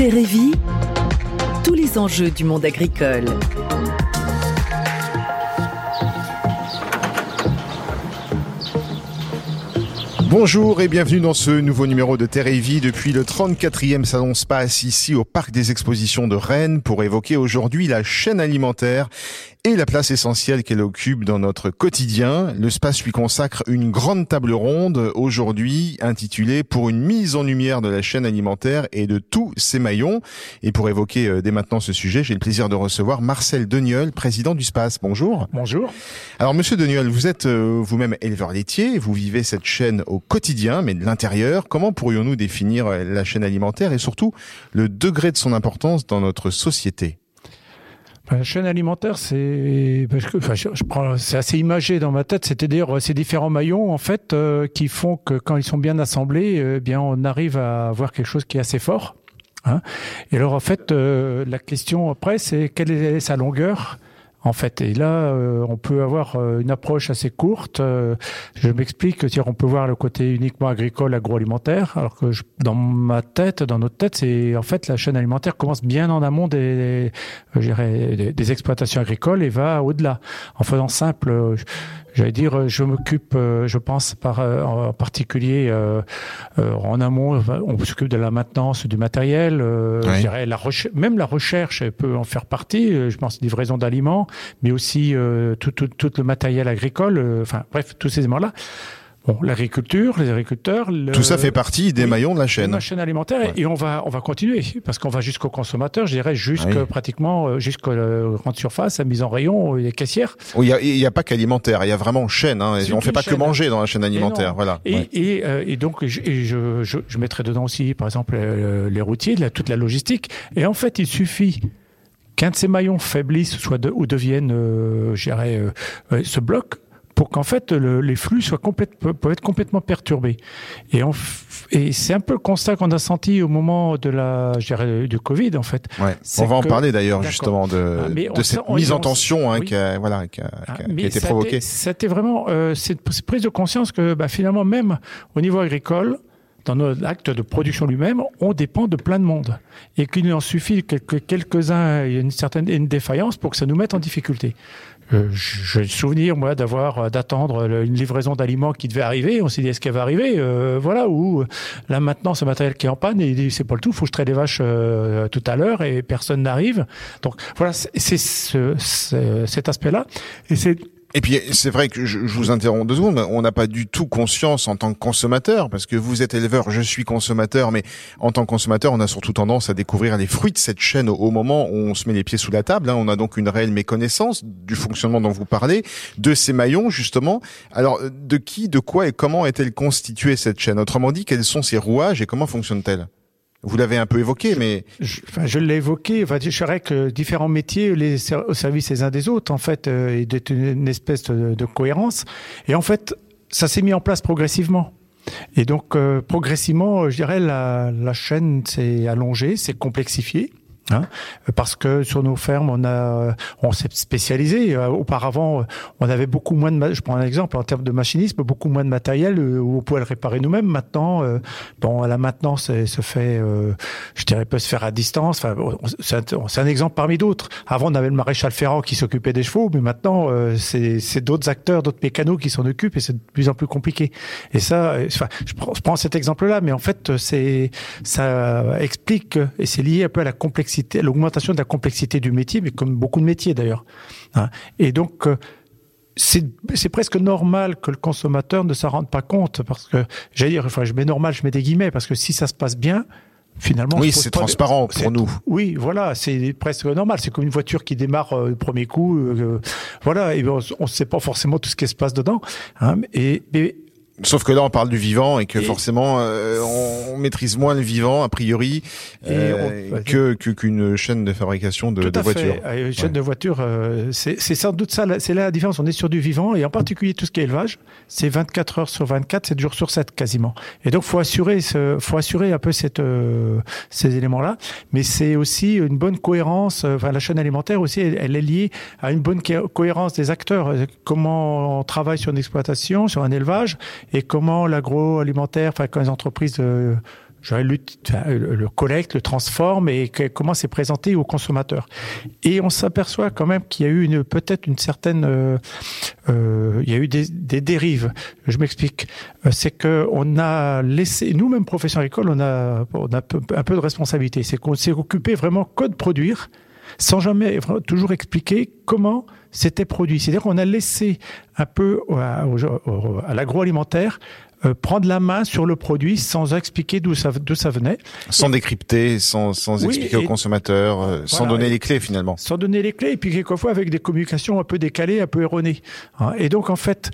Terre et Vie, tous les enjeux du monde agricole. Bonjour et bienvenue dans ce nouveau numéro de Terre et Vie depuis le 34e Salon Space ici au Parc des Expositions de Rennes pour évoquer aujourd'hui la chaîne alimentaire et la place essentielle qu'elle occupe dans notre quotidien. Le Space lui consacre une grande table ronde aujourd'hui intitulée Pour une mise en lumière de la chaîne alimentaire et de tous ses maillons. Et pour évoquer euh, dès maintenant ce sujet, j'ai le plaisir de recevoir Marcel Deniol, président du Space. Bonjour. Bonjour. Alors Monsieur Deniol, vous êtes euh, vous-même éleveur laitier, vous vivez cette chaîne au quotidien, mais de l'intérieur. Comment pourrions-nous définir euh, la chaîne alimentaire et surtout le degré de son importance dans notre société? La chaîne alimentaire, c'est parce que enfin, je, prends, c'est assez imagé dans ma tête. C'est-à-dire ces différents maillons en fait euh, qui font que quand ils sont bien assemblés, euh, eh bien on arrive à avoir quelque chose qui est assez fort. Hein. Et alors en fait, euh, la question après, c'est quelle est sa longueur en fait. Et là, euh, on peut avoir euh, une approche assez courte. Euh, je m'explique, on peut voir le côté uniquement agricole, agroalimentaire, alors que dans ma tête, dans notre tête, c'est en fait la chaîne alimentaire commence bien en amont des, des, des exploitations agricoles et va au-delà. En faisant simple, J'allais dire, euh, je m'occupe, euh, je pense par, euh, en particulier en amont, on s'occupe de la maintenance du matériel. Je dirais la même la recherche peut en faire partie. Je pense livraison d'aliments, mais aussi tout, tout, tout, le matériel agricole. enfin bref, tous ces éléments-là. Bon, l'agriculture, les agriculteurs. Tout ça fait partie des maillons de la chaîne. De la chaîne alimentaire. Et on va, on va continuer. Parce qu'on va jusqu'au consommateur, je dirais, jusqu'à pratiquement, euh, jusqu'à la grande surface, la mise en rayon, les caissières. Oui, il n'y a, pas qu'alimentaire. Il y a vraiment chaîne. Hein. On ne fait pas que manger dans la chaîne alimentaire. Voilà. Et, et, euh, et, donc, je, je, je, je, mettrai dedans aussi, par exemple, euh, les routiers, la, toute la logistique. Et en fait, il suffit qu'un de ces maillons faiblisse, soit de, ou devienne, euh, je dirais, ce bloc pour qu'en fait les flux soient complètement peuvent être complètement perturbés. Et, et c'est un peu le constat qu'on a senti au moment de la, du Covid en fait. Ouais. On va en parler d'ailleurs justement de, ah, de cette mise en tension hein, qui a, voilà, qui a, ah, qui a été provoquée. C'était vraiment euh, cette, prise de conscience que bah, finalement même au niveau agricole, dans notre acte de production lui-même, on dépend de plein de monde. Et qu'il en suffit que quelques-uns aient une certaine une défaillance pour que ça nous mette en difficulté. Euh, j'ai le souvenir, moi, d'avoir euh, d'attendre une livraison d'aliments qui devait arriver. On s'est dit, est-ce qu'elle va arriver? Euh, Voilà, ou là maintenant, ce matériel qui est en panne, il dit, c'est pas le tout, faut que je traite les vaches tout à l'heure et personne n'arrive. Donc voilà, c'est ce, cet aspect-là. Et c'est et puis c'est vrai que je, vous interromps deux secondes, on n'a pas du tout conscience en tant que consommateur, parce que vous êtes éleveur, je suis consommateur, mais en tant que consommateur, on a surtout tendance à découvrir les fruits de cette chaîne au, moment où on se met les pieds sous la table. Hein. On a donc une réelle méconnaissance du fonctionnement dont vous parlez, de ces maillons justement. Alors de qui, de quoi et comment est-elle constituée cette chaîne? Autrement dit, quels sont ses rouages et comment fonctionne-t-elle? Vous l'avez un peu évoqué, mais je, enfin, je l'ai évoqué. Enfin, je dirais que différents métiers, les au service les uns des autres, en fait, euh, et d'être une, espèce de, de, cohérence. Et en fait, ça s'est mis en place progressivement. Et donc, euh, progressivement, je dirais, la, la chaîne s'est allongée, s'est complexifiée. Hein parce que sur nos fermes, on a, on s'est spécialisé. Euh, auparavant, on avait beaucoup moins de, je prends un exemple en termes de machinisme, beaucoup moins de matériel euh, où on pouvait le réparer nous-mêmes. Maintenant, euh, bon, la maintenance se fait, je dirais, peut se faire à distance. Enfin, c'est un, exemple parmi d'autres. Avant, on avait le maréchal Ferrand qui s'occupait des chevaux, mais maintenant, c'est d'autres acteurs, d'autres mécanos qui s'en occupent et c'est de plus en plus compliqué. Et ça, enfin, je prends, je prends cet exemple-là, mais en fait, c'est, ça explique et c'est lié un peu à la complexité l'augmentation de la complexité du métier, mais comme beaucoup de métiers d'ailleurs. Hein. Et donc, euh, c'est presque normal que le consommateur ne s'en rende pas compte, parce que, j'allais dire, enfin, je mets normal, je mets des guillemets, parce que si ça se passe bien, finalement. Oui, c'est transparent pour nous. Oui, voilà, c'est presque normal. C'est comme une voiture qui démarre euh, le premier coup. Euh, voilà, et on ne sait pas forcément tout ce qui se passe dedans. Hein, et, et Sauf que là, on parle du vivant et que forcément, euh, on, maîtrise moins le vivant a priori euh, que qu'une chaîne de fabrication de, de voitures. Euh, une chaîne de voitures, euh, c'est sans doute ça. C'est là la différence. On est sur du vivant et en particulier tout ce qui est élevage, c'est 24 heures sur 24, 7 jours sur 7 quasiment. Et donc, faut assurer, ce, faut assurer un peu cette, ces éléments-là. Mais c'est aussi une bonne cohérence. Enfin, la chaîne alimentaire aussi, elle, elle est liée à une bonne cohérence des acteurs. Comment on travaille sur une exploitation, sur un élevage et comment l'agroalimentaire, enfin quand les entreprises le collecte, le transforme et comment c'est présenté aux consommateurs. Et on s'aperçoit quand même qu'il y a eu peut-être une certaine, euh, euh, il y a eu des, des dérives. Je m'explique. Euh, c'est que on a laissé, nous-mêmes profession agricole, on a, on a un peu de responsabilité. C'est qu'on s'est occupé vraiment que de produire, sans jamais toujours expliquer comment c'était produit. C'est-à-dire qu'on a laissé un peu à, à l'agroalimentaire euh, prendre la main sur le produit sans expliquer d'où ça, venait. Sans décrypter, sans, sans expliquer aux consommateurs, euh, sans donner les clés finalement. Sans donner les clés, et puis quelquefois avec des communications un peu décalées, un peu erronées. Hein. Et donc en fait,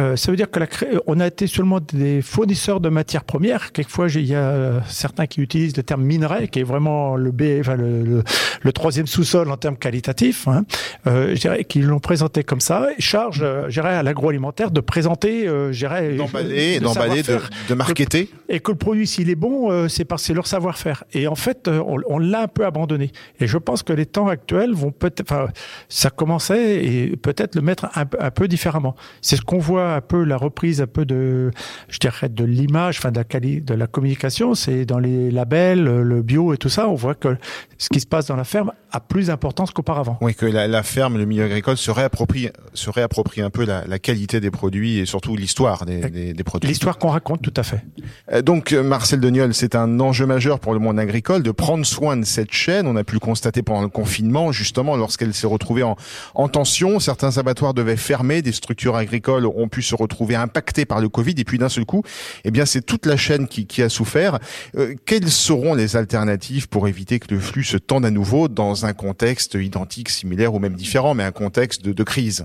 euh, ça veut dire que la, on a été seulement des fournisseurs de matières premières. Quelquefois, il y a euh, certains qui utilisent le terme minerai, qui est vraiment le B, enfin le, le, troisième sous-sol en termes qualitatifs. Hein. Euh, je dirais qu'ils l'ont présenté comme ça. Charge, je dirais, à l'agroalimentaire de présenter, euh, je dirais, d'emballer, d'emballer, de, de marketer, et que le produit, s'il est bon, c'est parce c'est leur savoir-faire. Et en fait, on, on l'a un peu abandonné. Et je pense que les temps actuels vont peut-être, enfin, ça commençait et peut-être le mettre un, un peu différemment. C'est ce qu'on voit un peu la reprise un peu de, je dirais, de l'image, enfin de la qualité, de la communication. C'est dans les labels, le bio et tout ça. On voit que ce qui se passe dans la ferme a plus d'importance qu'auparavant. Oui, que la, la, ferme, le milieu agricole se réapproprie, se réapproprie un peu la, la qualité des produits et surtout l'histoire des, des, des, produits. L'histoire qu'on raconte, tout à fait. Euh, donc, Marcel Deniol, c'est un enjeu majeur pour le monde agricole de prendre soin de cette chaîne. On a pu le constater pendant le confinement, justement, lorsqu'elle s'est retrouvée en, en tension. Certains abattoirs devaient fermer, des structures agricoles ont pu se retrouver impactées par le Covid, et puis d'un seul coup, eh bien, c'est toute la chaîne qui, a souffert. Euh, quelles seront les alternatives pour éviter que le flux se tende à nouveau dans un contexte identique, similaire ou même différent, mais un contexte de, de crise?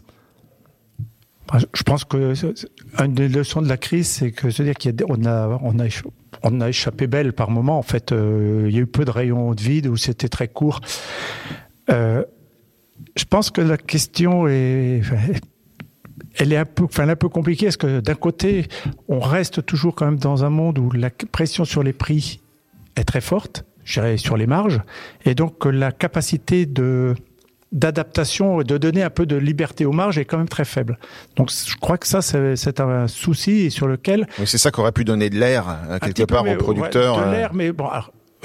Bah, je pense que une des leçons de la crise, c'est que se dire qu'on a, on a, on a échappé belle par moment. En fait, euh, il y a eu peu de rayons de vide où c'était très court. Euh, je pense que la question est, elle est un peu, enfin, un peu compliquée. Parce que d'un côté, on reste toujours quand même dans un monde où la pression sur les prix est très forte je sur les marges, et donc la capacité de d'adaptation et de donner un peu de liberté aux marges est quand même très faible. Donc je crois que ça c'est un souci sur lequel. Oui, c'est ça qu'aurait pu donner de l'air euh, quelque part aux producteurs. de euh. l'air, mais bon.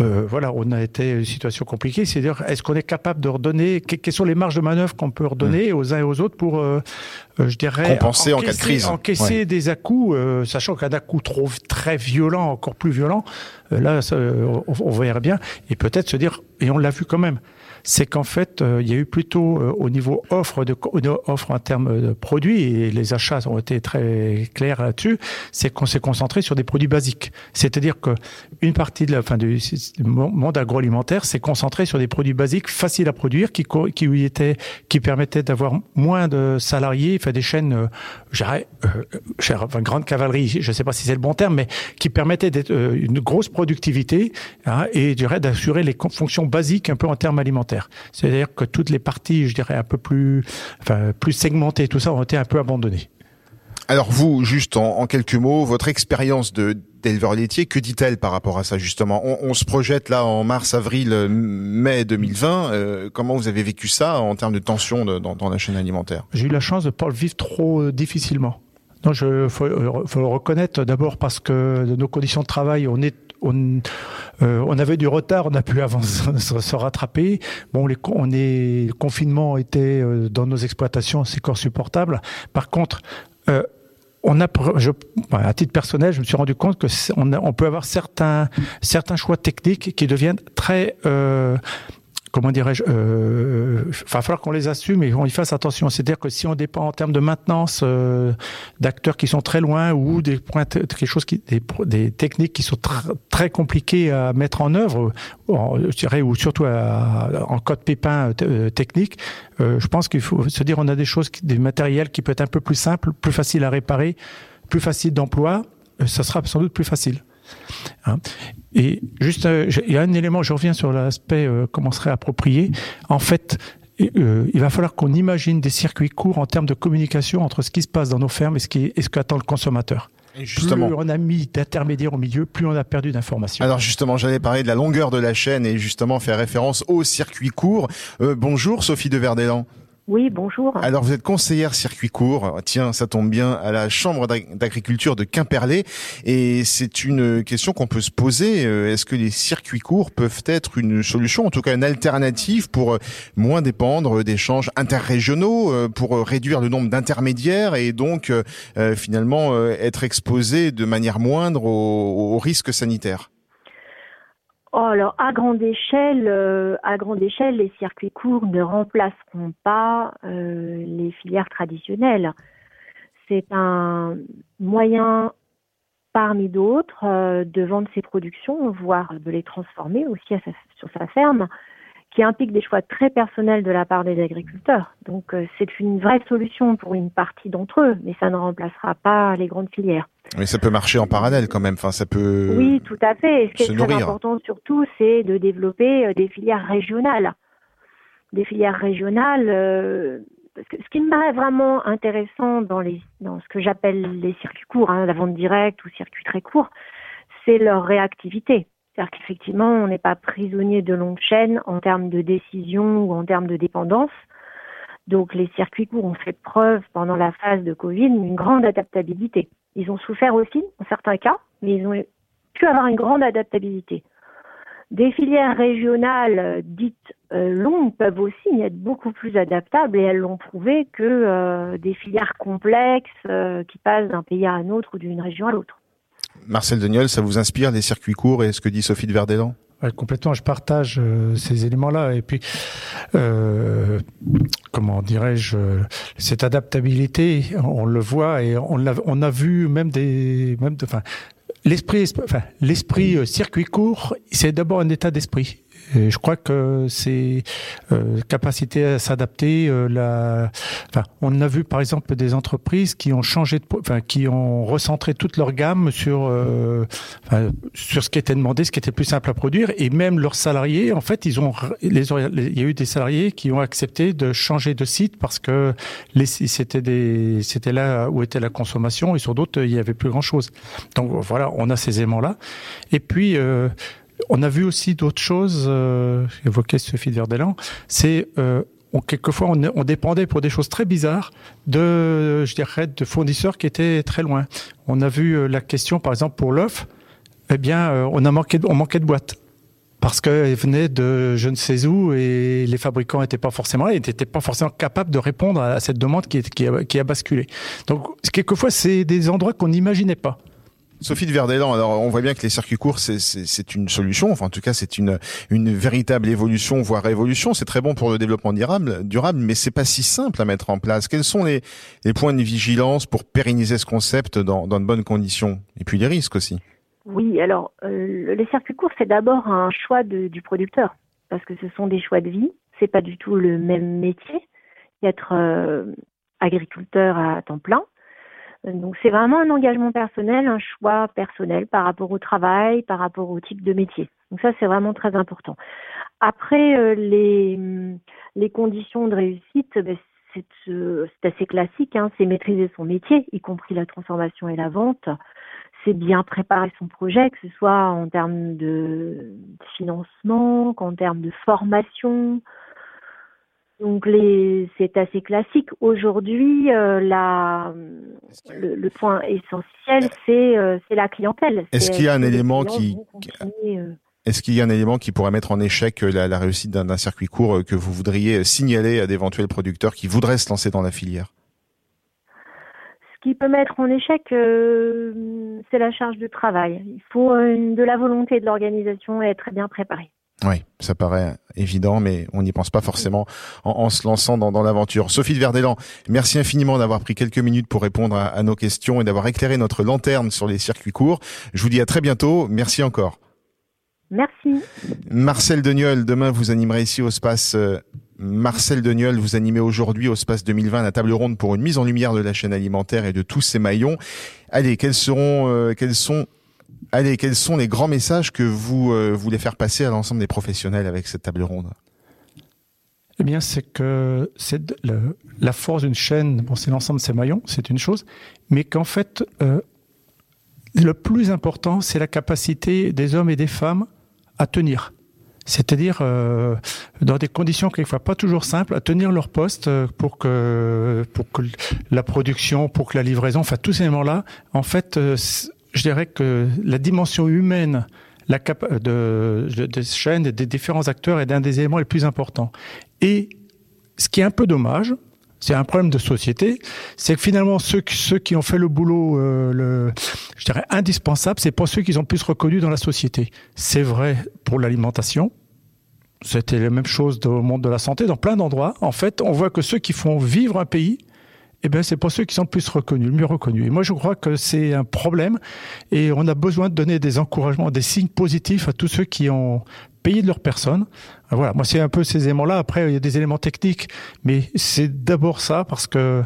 euh, voilà, on a été une situation compliquée. C'est-à-dire, est-ce qu'on est capable de redonner Quelles sont les marges de manœuvre qu'on peut redonner mmh. aux uns et aux autres pour, euh, je dirais, compenser en cas de crise, encaisser ouais. des à-coups, euh, sachant qu'un à-coup trop très violent, encore plus violent, là, ça, on, on verrait bien, et peut-être se dire, et on l'a vu quand même c'est qu'en fait, euh, il y a eu plutôt euh, au niveau offre de offre en termes de produits et les achats ont été très clairs là-dessus. C'est qu'on s'est concentré sur des produits basiques. C'est-à-dire que une partie de la fin du monde agroalimentaire s'est concentrée sur des produits basiques faciles à produire, qui qui étaient, qui permettaient d'avoir moins de salariés, enfin des chaînes, euh, j'irais, euh, enfin, grande cavalerie, je ne sais pas si c'est le bon terme, mais qui permettaient d'être euh, une grosse productivité hein, et, je d'assurer les fonctions basiques un peu en termes alimentaires. C'est-à-dire que toutes les parties, je dirais, un peu plus, enfin, plus segmentées, tout ça, ont été un peu abandonnées. Alors vous, juste en quelques mots, votre expérience de d'éleveur laitier, que dit-elle par rapport à ça justement? On, se projette là en mars, avril, mai 2020. Euh, comment vous avez vécu ça en termes de tension dans, la chaîne alimentaire? J'ai eu la chance de pas le vivre trop euh, difficilement. Non, je faut, le reconnaître d'abord parce que de nos conditions de travail, on euh, avait du retard, on a pu avant se, rattraper. Bon, les, le confinement était euh, dans nos exploitations, c'est encore supportable. Par contre, euh, on a, je, à titre personnel, je me suis rendu compte que on, peut avoir certains certains choix techniques qui deviennent très euh, comment dirais-je, euh, va falloir qu'on les assume et qu'on y fasse attention. C'est-à-dire que si on dépend en termes de maintenance euh, d'acteurs qui sont très loin ou des points, quelque chose des, techniques qui sont tr très compliquées à mettre en œuvre, je dirais, ou surtout en code pépin euh, technique, euh, je pense qu'il faut se dire on a des choses, des matériels qui peut être un peu plus simples, plus facile à réparer, plus facile d'emploi, euh, ça sera sans doute plus facile. Hein. Et juste, euh, il y a un élément, je reviens sur l'aspect euh, comment serait approprié. En fait, euh, il va falloir qu'on imagine des circuits courts en termes de communication entre ce qui se passe dans nos fermes et ce qui et ce qu'attend le consommateur. Et justement. Plus on a mis d'intermédiaires au milieu, plus on a perdu d'informations. Alors justement, j'allais parler de la longueur de la chaîne et justement faire référence aux circuits courts. Euh, bonjour Sophie de Verdelan. Oui, bonjour. Alors vous êtes conseillère circuit court, tiens, ça tombe bien, à la Chambre d'agriculture de Quimperlé, et c'est une question qu'on peut se poser. Euh, est-ce que les circuits courts peuvent être une solution, en tout cas une alternative pour euh, moins dépendre d'échanges interrégionaux, euh, pour réduire le nombre d'intermédiaires et donc finalement être exposé de manière moindre aux risques sanitaires Oh, alors à grande échelle, euh, à grande échelle, les circuits courts ne remplaceront pas euh, les filières traditionnelles. C'est un moyen parmi d'autres euh, de vendre ses productions, voire de les transformer aussi sur sa ferme, qui implique des choix très personnels de la part des agriculteurs. Donc c'est une vraie solution pour une partie d'entre eux, mais ça ne remplacera pas les grandes filières. Mais ça peut marcher en parallèle quand même. Enfin, ça peut. Oui, tout à fait. ce qui est très important surtout, c'est de développer euh, des filières régionales. Des filières régionales. Euh, parce que ce qui me paraît vraiment intéressant dans les dans ce que j'appelle les circuits courts, hein, la vente directe ou circuits très courts, c'est leur réactivité. C'est-à-dire qu'effectivement, on n'est pas prisonnier de longues chaînes en termes de décision ou en termes de dépendance. Donc les circuits courts ont fait preuve pendant la phase de Covid d'une grande adaptabilité. Ils ont souffert aussi, en certains cas, mais ils ont pu avoir une grande adaptabilité. Des filières régionales euh, dites euh, longues peuvent aussi être beaucoup plus adaptables et elles l'ont prouvé que euh, des filières complexes qui passent d'un pays à un autre ou d'une région à l'autre. Marcel Deniol, ça vous inspire les circuits courts et ce que dit Sophie de Verdelan complètement, je partage ces éléments-là. Et puis, comment dirais-je, cette adaptabilité, on le voit et on a, vu même des, même l'esprit, euh, circuit court, c'est d'abord un état d'esprit je crois que c'est euh, capacité à s'adapter. Euh, la, enfin, on a vu par exemple des entreprises qui ont changé, de, enfin, qui ont recentré toute leur gamme sur euh, enfin, sur ce qui était demandé, ce qui était plus simple à produire, et même leurs salariés. En fait, ils ont les, il y a eu des salariés qui ont accepté de changer de site parce que les, c'était des, c'était là où était la consommation, et sur d'autres il y avait plus grand chose. Donc voilà, on a ces aimants là. Et puis euh, on a vu aussi d'autres choses, euh, évoqué Sophie Verdelan, c'est euh, quelquefois on, dépendait pour des choses très bizarres de, je dirais, de fournisseurs qui étaient très loin. On a vu euh, la question, par exemple, pour l'œuf, eh bien, euh, on a manqué, on manquait de boîtes parce qu'elles venaient de je ne sais où et les fabricants n'étaient pas forcément là, n'étaient pas forcément capables de répondre à cette demande qui, qui a basculé. Donc, quelquefois, c'est des endroits qu'on n'imaginait pas. Sophie de Verdelan, alors on voit bien que les circuits courts, c'est une solution, enfin en tout cas c'est une, véritable évolution, voire révolution. C'est très bon pour le développement durable, durable mais c'est pas si simple à mettre en place. Quels sont les, points de vigilance pour pérenniser ce concept dans, de bonnes conditions? Et puis les risques aussi. Oui, alors euh, les circuits courts, c'est d'abord un choix du producteur, parce que ce sont des choix de vie. C'est pas du tout le même métier qu'être euh, agriculteur à temps plein. Donc c'est vraiment un engagement personnel, un choix personnel par rapport au travail, par rapport au type de métier. Donc ça c'est vraiment très important. Après euh, les, les conditions de réussite, ben, euh, c'est assez classique, hein, c'est maîtriser son métier, y compris la transformation et la vente. C'est bien préparer son projet, que ce soit en termes de financement, qu'en termes de formation, donc les, c'est assez classique. Aujourd'hui, euh, la, le, point essentiel, c'est, euh, c'est la clientèle. Est-ce qu'il y a un élément qui, euh, est-ce qu'il y a un élément qui pourrait mettre en échec la, la réussite d'un, circuit court que vous voudriez signaler à d'éventuels producteurs qui voudraient se lancer dans la filière? Ce qui peut mettre en échec, c'est la charge de travail. Il faut de la volonté de l'organisation et être bien préparé. Oui, ça paraît évident, mais on n'y pense pas forcément en, se lançant dans, l'aventure. Sophie de Verdelan, merci infiniment d'avoir pris quelques minutes pour répondre à, nos questions et d'avoir éclairé notre lanterne sur les circuits courts. Je vous dis à très bientôt. Merci encore. Merci. Marcel Deniol, demain vous animerez ici au Space. Euh, Marcel Deniol, vous animez aujourd'hui au Space 2020 la table ronde pour une mise en lumière de la chaîne alimentaire et de tous ses maillons. Allez, quels seront, euh, quels sont Allez, quels sont les grands messages que vous euh, voulez faire passer à l'ensemble des professionnels avec cette table ronde? Eh bien, c'est que c'est la force d'une chaîne, bon, c'est l'ensemble de ses maillons, c'est une chose, mais qu'en fait, euh, le plus important, c'est la capacité des hommes et des femmes à tenir. c'est-à-dire euh, dans des conditions quelquefois pas toujours simples, à tenir leur poste pour que pour que la production, pour que la livraison, enfin tous ces éléments-là, en fait, je dirais que la dimension humaine la cap de, de, des différents acteurs est un des éléments les plus importants. Et ce qui est un peu dommage, c'est un problème de société, c'est que finalement ceux, ceux qui ont fait le boulot, euh, le, je dirais indispensable, c'est pas ceux qui sont plus reconnus dans la société. C'est vrai pour l'alimentation. C'était la même chose au monde de la santé, dans plein d'endroits. En fait, on voit que ceux qui font vivre un pays, eh ben c'est pas ceux qui sont plus reconnus, le mieux reconnus. Et moi, je crois que c'est un problème et on a besoin de donner des encouragements, des signes positifs à tous ceux qui ont payé de leur personne. Voilà, moi, c'est un peu ces éléments-là. Après, il y a des éléments techniques, mais c'est d'abord ça parce que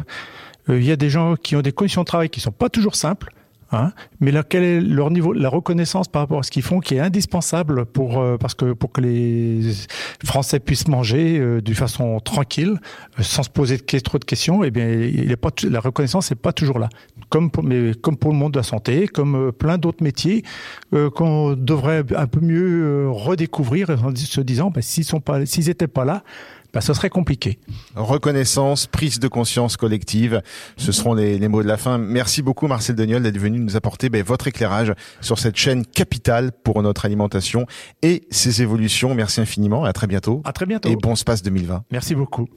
euh, il y a des gens qui ont des conditions de travail qui sont pas toujours simples. Hein, mais leur niveau, la reconnaissance par rapport à ce qu'ils font, qui est indispensable pour euh, parce que pour que les Français puissent manger euh, de façon tranquille, euh, sans se poser trop de questions. Eh bien, il est pas la reconnaissance n'est pas toujours là. Comme pour, mais comme pour le monde de la santé, comme euh, plein d'autres métiers qu'on devrait un peu mieux redécouvrir en se disant, ben, s'ils sont pas, s'ils étaient pas là, bah, ce serait compliqué. Reconnaissance, prise de conscience collective, ce seront les, les mots de la fin. Merci beaucoup Marcel Deniol d'être venu nous apporter ben, votre éclairage sur cette chaîne capitale pour notre alimentation et ses évolutions. Merci infiniment, à très bientôt. À très bientôt. Et bon space 2020. Merci beaucoup.